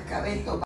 acabé tomando.